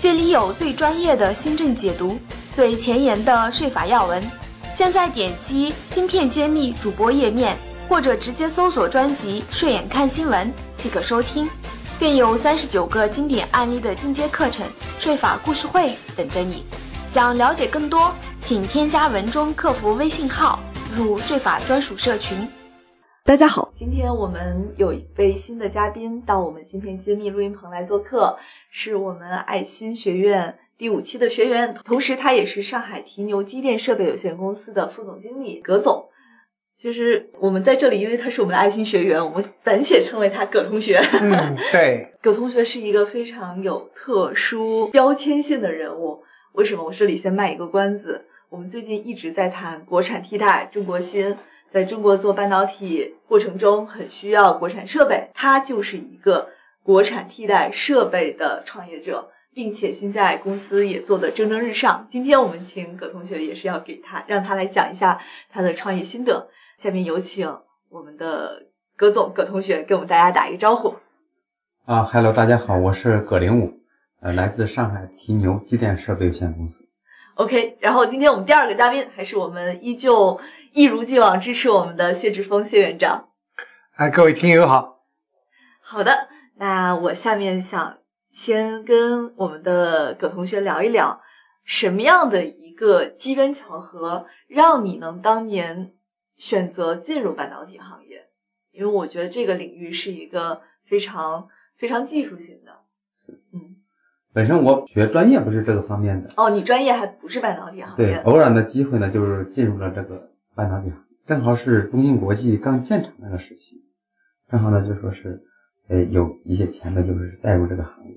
这里有最专业的新政解读，最前沿的税法要闻。现在点击“芯片揭秘”主播页面，或者直接搜索专辑“税眼看新闻”即可收听，更有三十九个经典案例的进阶课程——税法故事会等着你。想了解更多，请添加文中客服微信号，入税法专属社群。大家好，今天我们有一位新的嘉宾到我们芯片揭秘录音棚来做客，是我们爱心学院第五期的学员，同时他也是上海提牛机电设备有限公司的副总经理葛总。其实我们在这里，因为他是我们的爱心学员，我们暂且称为他葛同学。嗯，对，葛同学是一个非常有特殊标签性的人物。为什么？我这里先卖一个关子，我们最近一直在谈国产替代中国芯。在中国做半导体过程中，很需要国产设备。他就是一个国产替代设备的创业者，并且现在公司也做得蒸蒸日上。今天我们请葛同学，也是要给他让他来讲一下他的创业心得。下面有请我们的葛总葛同学给我们大家打一个招呼。啊哈喽，大家好，我是葛林武，呃，来自上海提牛机电设备有限公司。OK，然后今天我们第二个嘉宾还是我们依旧一如既往支持我们的谢志峰谢院长。哎，各位听友好。好的，那我下面想先跟我们的葛同学聊一聊，什么样的一个机缘巧合让你能当年选择进入半导体行业？因为我觉得这个领域是一个非常非常技术性的。嗯。本身我学专业不是这个方面的哦，你专业还不是半导体行业。对，偶然的机会呢，就是进入了这个半导体行业，正好是中芯国际刚建厂那个时期，正好呢就说是，呃，有一些钱呢就是带入这个行业，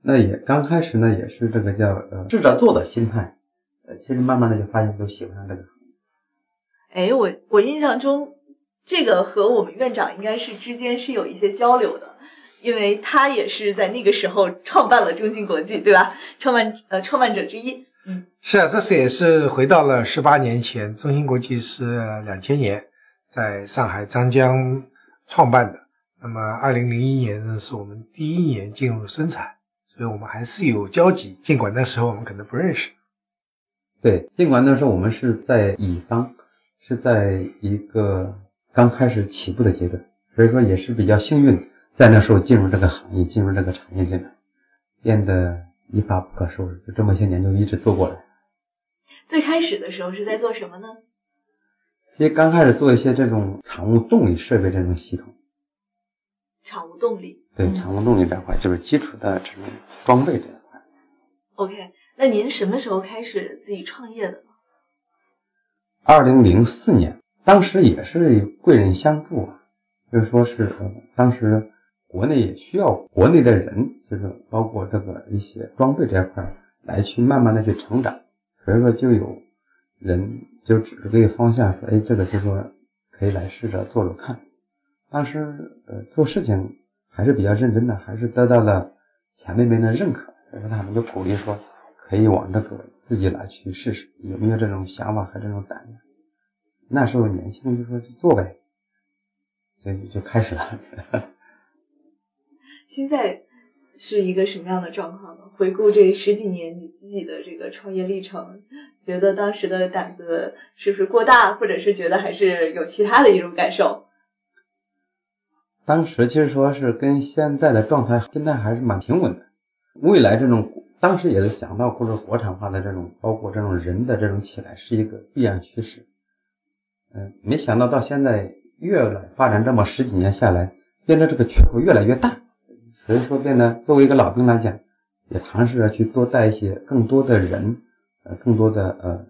那也刚开始呢也是这个叫呃试着做的心态，呃，其实慢慢的就发现都喜欢上这个行业。哎，我我印象中这个和我们院长应该是之间是有一些交流的。因为他也是在那个时候创办了中芯国际，对吧？创办呃创办者之一。嗯，是啊，这次也是回到了十八年前，中芯国际是两千年在上海张江创办的。那么二零零一年呢，是我们第一年进入生产，所以我们还是有交集，尽管那时候我们可能不认识。对，尽管那时候我们是在乙方，是在一个刚开始起步的阶段，所以说也是比较幸运。在那时候进入这个行业，进入这个产业进来，变得一发不可收拾。就这么些年就一直做过来。最开始的时候是在做什么呢？其实刚开始做一些这种产物动力设备这种系统。产物动力。对，产物动力这块就是基础的这种装备这一块。OK，那您什么时候开始自己创业的呢？二零零四年，当时也是贵人相助啊，就是说是呃，当时。国内也需要国内的人，就是包括这个一些装备这一块来去慢慢的去成长，所以说就有人就指出这个方向，说，哎，这个就说可以来试着做做看。当时呃做事情还是比较认真的，还是得到了前辈们的认可，所以说他们就鼓励说，可以往这个自己来去试试，有没有这种想法和这种胆量。那时候年轻就说去做呗，所以就开始了。现在是一个什么样的状况呢？回顾这十几年你自己的这个创业历程，觉得当时的胆子是不是过大，或者是觉得还是有其他的一种感受？当时其实说是跟现在的状态，现在还是蛮平稳的。未来这种当时也是想到，或者国产化的这种，包括这种人的这种起来，是一个必然趋势。嗯，没想到到现在越来发展这么十几年下来，变得这个缺口越来越大。所以说，变得作为一个老兵来讲，也尝试着去多带一些更多的人，呃，更多的呃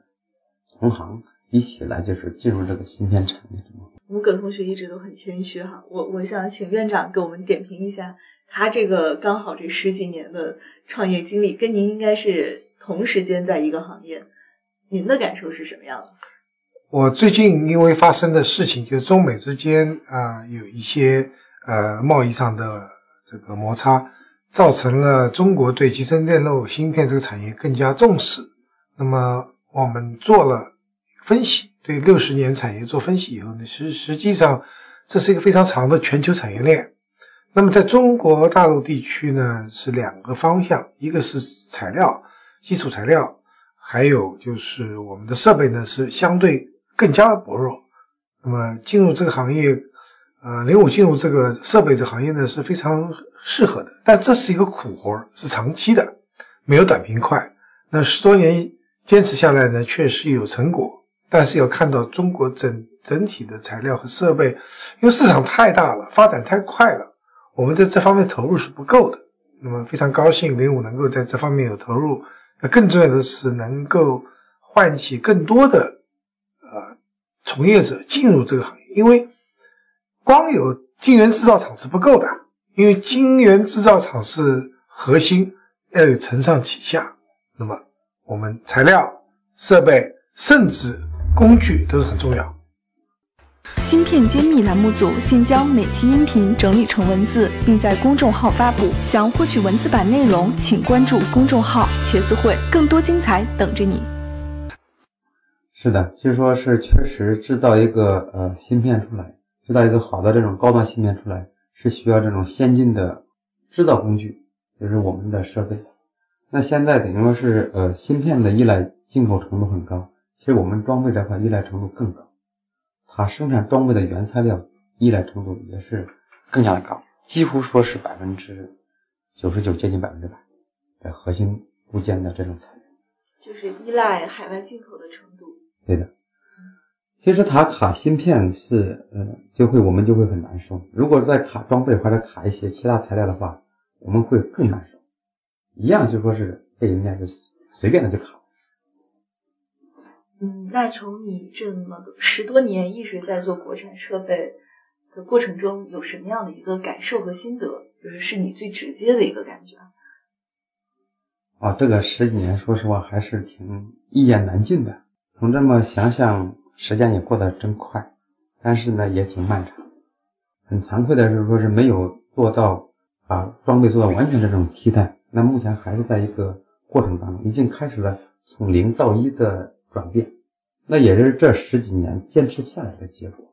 同行一起来，就是进入这个芯片产业。我们葛同学一直都很谦虚哈，我我想请院长给我们点评一下，他这个刚好这十几年的创业经历，跟您应该是同时间在一个行业，您的感受是什么样的？我最近因为发生的事情，就是中美之间啊、有一些呃贸易上的这个摩擦，造成了中国对集成电路芯片这个产业更加重视。那么我们做了分析，对六十年产业做分析以后呢，实实际上这是一个非常长的全球产业链。那么在中国大陆地区呢，是两个方向，一个是材料、基础材料，还有就是我们的设备呢是相对更加薄弱。那么进入这个行业，呃，零五进入这个设备这行业呢是非常适合的，但这是一个苦活，是长期的，没有短平快。那十多年坚持下来呢，确实有成果，但是要看到中国整整体的材料和设备，因为市场太大了，发展太快了，我们在这方面投入是不够的。那么非常高兴零五能够在这方面有投入，那更重要的是能够唤起更多的呃从业者进入这个行业，因为光有晶圆制造厂是不够的，因为晶圆制造厂是核心，要有承上启下。那么我们材料、设备甚至工具都是很重要。芯片揭秘栏目组现将每期音频整理成文字，并在公众号发布。想获取文字版内容，请关注公众号“茄子会”，更多精彩等着你。是的，据说是确实制造一个呃芯片出来，制造一个好的这种高端芯片出来，是需要这种先进的制造工具，就是我们的设备。那现在等于说是呃芯片的依赖进口程度很高，其实我们装备这块依赖程度更高，它生产装备的原材料依赖程度也是更加的高，几乎说是百分之九十九，接近百分之百的核心部件的这种材料。就是依赖海外进口的程度。对的，其实它卡芯片是，呃，就会我们就会很难受。如果再卡装备或者卡一些其他材料的话，我们会更难受。一样就说是被人家就随便的就卡。嗯，那从你这么多十多年一直在做国产设备的过程中，有什么样的一个感受和心得？就是是你最直接的一个感觉。啊，这个十几年，说实话还是挺一言难尽的。从这么想想，时间也过得真快，但是呢，也挺漫长。很惭愧的是，说是没有做到把装备做到完全这种替代。那目前还是在一个过程当中，已经开始了从零到一的转变。那也是这十几年坚持下来的结果。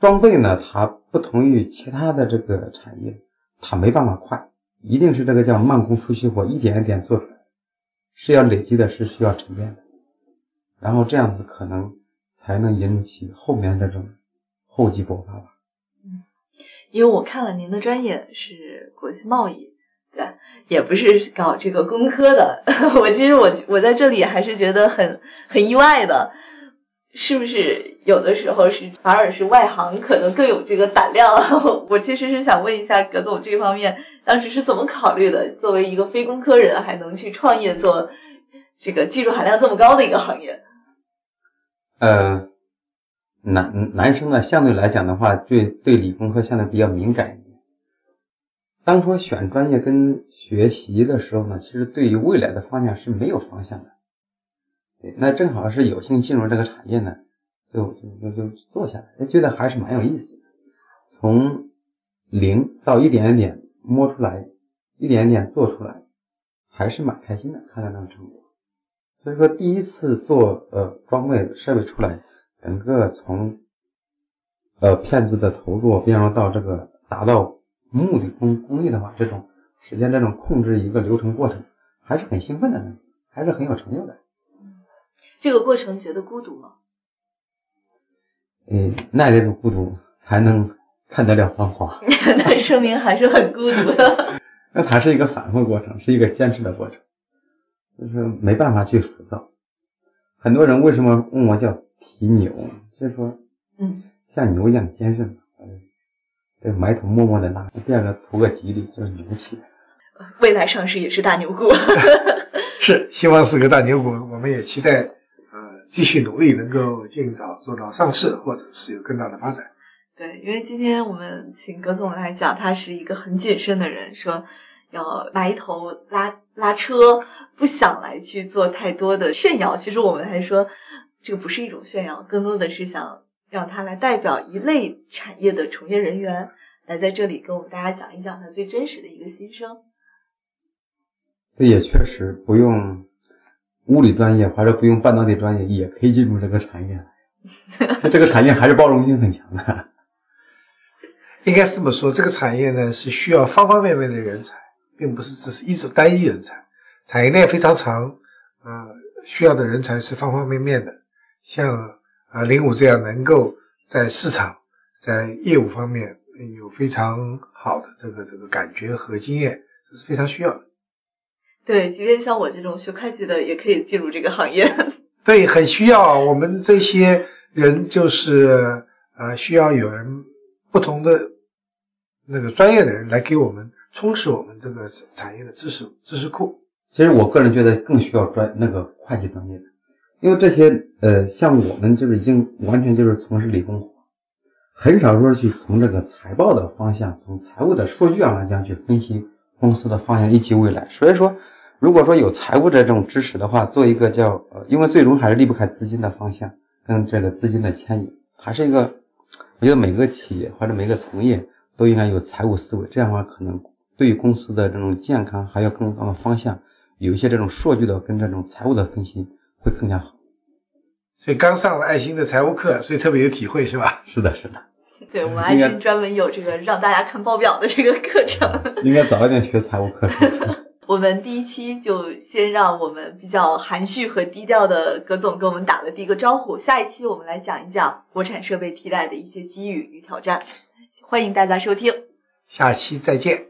装备呢，它不同于其他的这个产业，它没办法快，一定是这个叫慢工出细活，一点一点做出来，是要累积的，是需要沉淀的。然后这样子可能才能引起后面这种厚积薄发吧。嗯，因为我看了您的专业是国际贸易，对，也不是搞这个工科的。我其实我我在这里还是觉得很很意外的，是不是有的时候是反而是外行可能更有这个胆量？我其实是想问一下葛总这方面当时是怎么考虑的？作为一个非工科人，还能去创业做这个技术含量这么高的一个行业？呃，男男生呢，相对来讲的话，对对理工科相对比较敏感一点。当初选专业跟学习的时候呢，其实对于未来的方向是没有方向的。对，那正好是有幸进入这个产业呢，就就就就做下来，觉得还是蛮有意思的。从零到一点点摸出来，一点点做出来，还是蛮开心的，看到那个成果。所以说，第一次做呃装备设备出来，整个从呃片子的投入，变成到这个达到目的工工艺的话，这种时间这种控制一个流程过程，还是很兴奋的，还是很有成就感。这个过程觉得孤独吗？嗯，耐得住孤独，才能看得了繁华。那说明还是很孤独的。那它是一个反复过程，是一个坚持的过程。就是没办法去浮躁。很多人为什么问我叫提牛？就是说，嗯，像牛一样坚韧，对，埋头默默的拉。第二个图个吉利，就是牛气。未来上市也是大牛股。是，希望是个大牛股。我们也期待，呃，继续努力，能够尽早做到上市，或者是有更大的发展。对，因为今天我们请葛总来讲，他是一个很谨慎的人，说。要埋头拉拉车，不想来去做太多的炫耀。其实我们还说，这个不是一种炫耀，更多的是想让他来代表一类产业的从业人员，来在这里跟我们大家讲一讲他最真实的一个心声。这也确实不用物理专业或者不用半导体专业也可以进入这个产业来，这个产业还是包容性很强的。应该这么说，这个产业呢是需要方方面面的人才，并不是只是一种单一人才。产业链非常长，呃，需要的人才是方方面面的。像啊零五这样能够在市场、在业务方面有非常好的这个这个感觉和经验，这是非常需要的。对，即便像我这种学会计的，也可以进入这个行业。对，很需要我们这些人，就是呃，需要有人。不同的那个专业的人来给我们充实我们这个产业的知识知识库。其实我个人觉得更需要专那个会计专业的，因为这些呃像我们就是已经完全就是从事理工，很少说去从这个财报的方向，从财务的数据上来讲去分析公司的方向以及未来。所以说，如果说有财务的这种知识的话，做一个叫呃，因为最终还是离不开资金的方向跟这个资金的牵引，还是一个。我觉得每个企业或者每个从业都应该有财务思维，这样的话可能对于公司的这种健康还有更高的方向，有一些这种数据的跟这种财务的分析会更加好。所以刚上了爱心的财务课，所以特别有体会，是吧？是的，是的。对我们爱心专门有这个让大家看报表的这个课程。应该早一点学财务课程。我们第一期就先让我们比较含蓄和低调的葛总跟我们打了第一个招呼。下一期我们来讲一讲国产设备替代的一些机遇与挑战，欢迎大家收听。下期再见。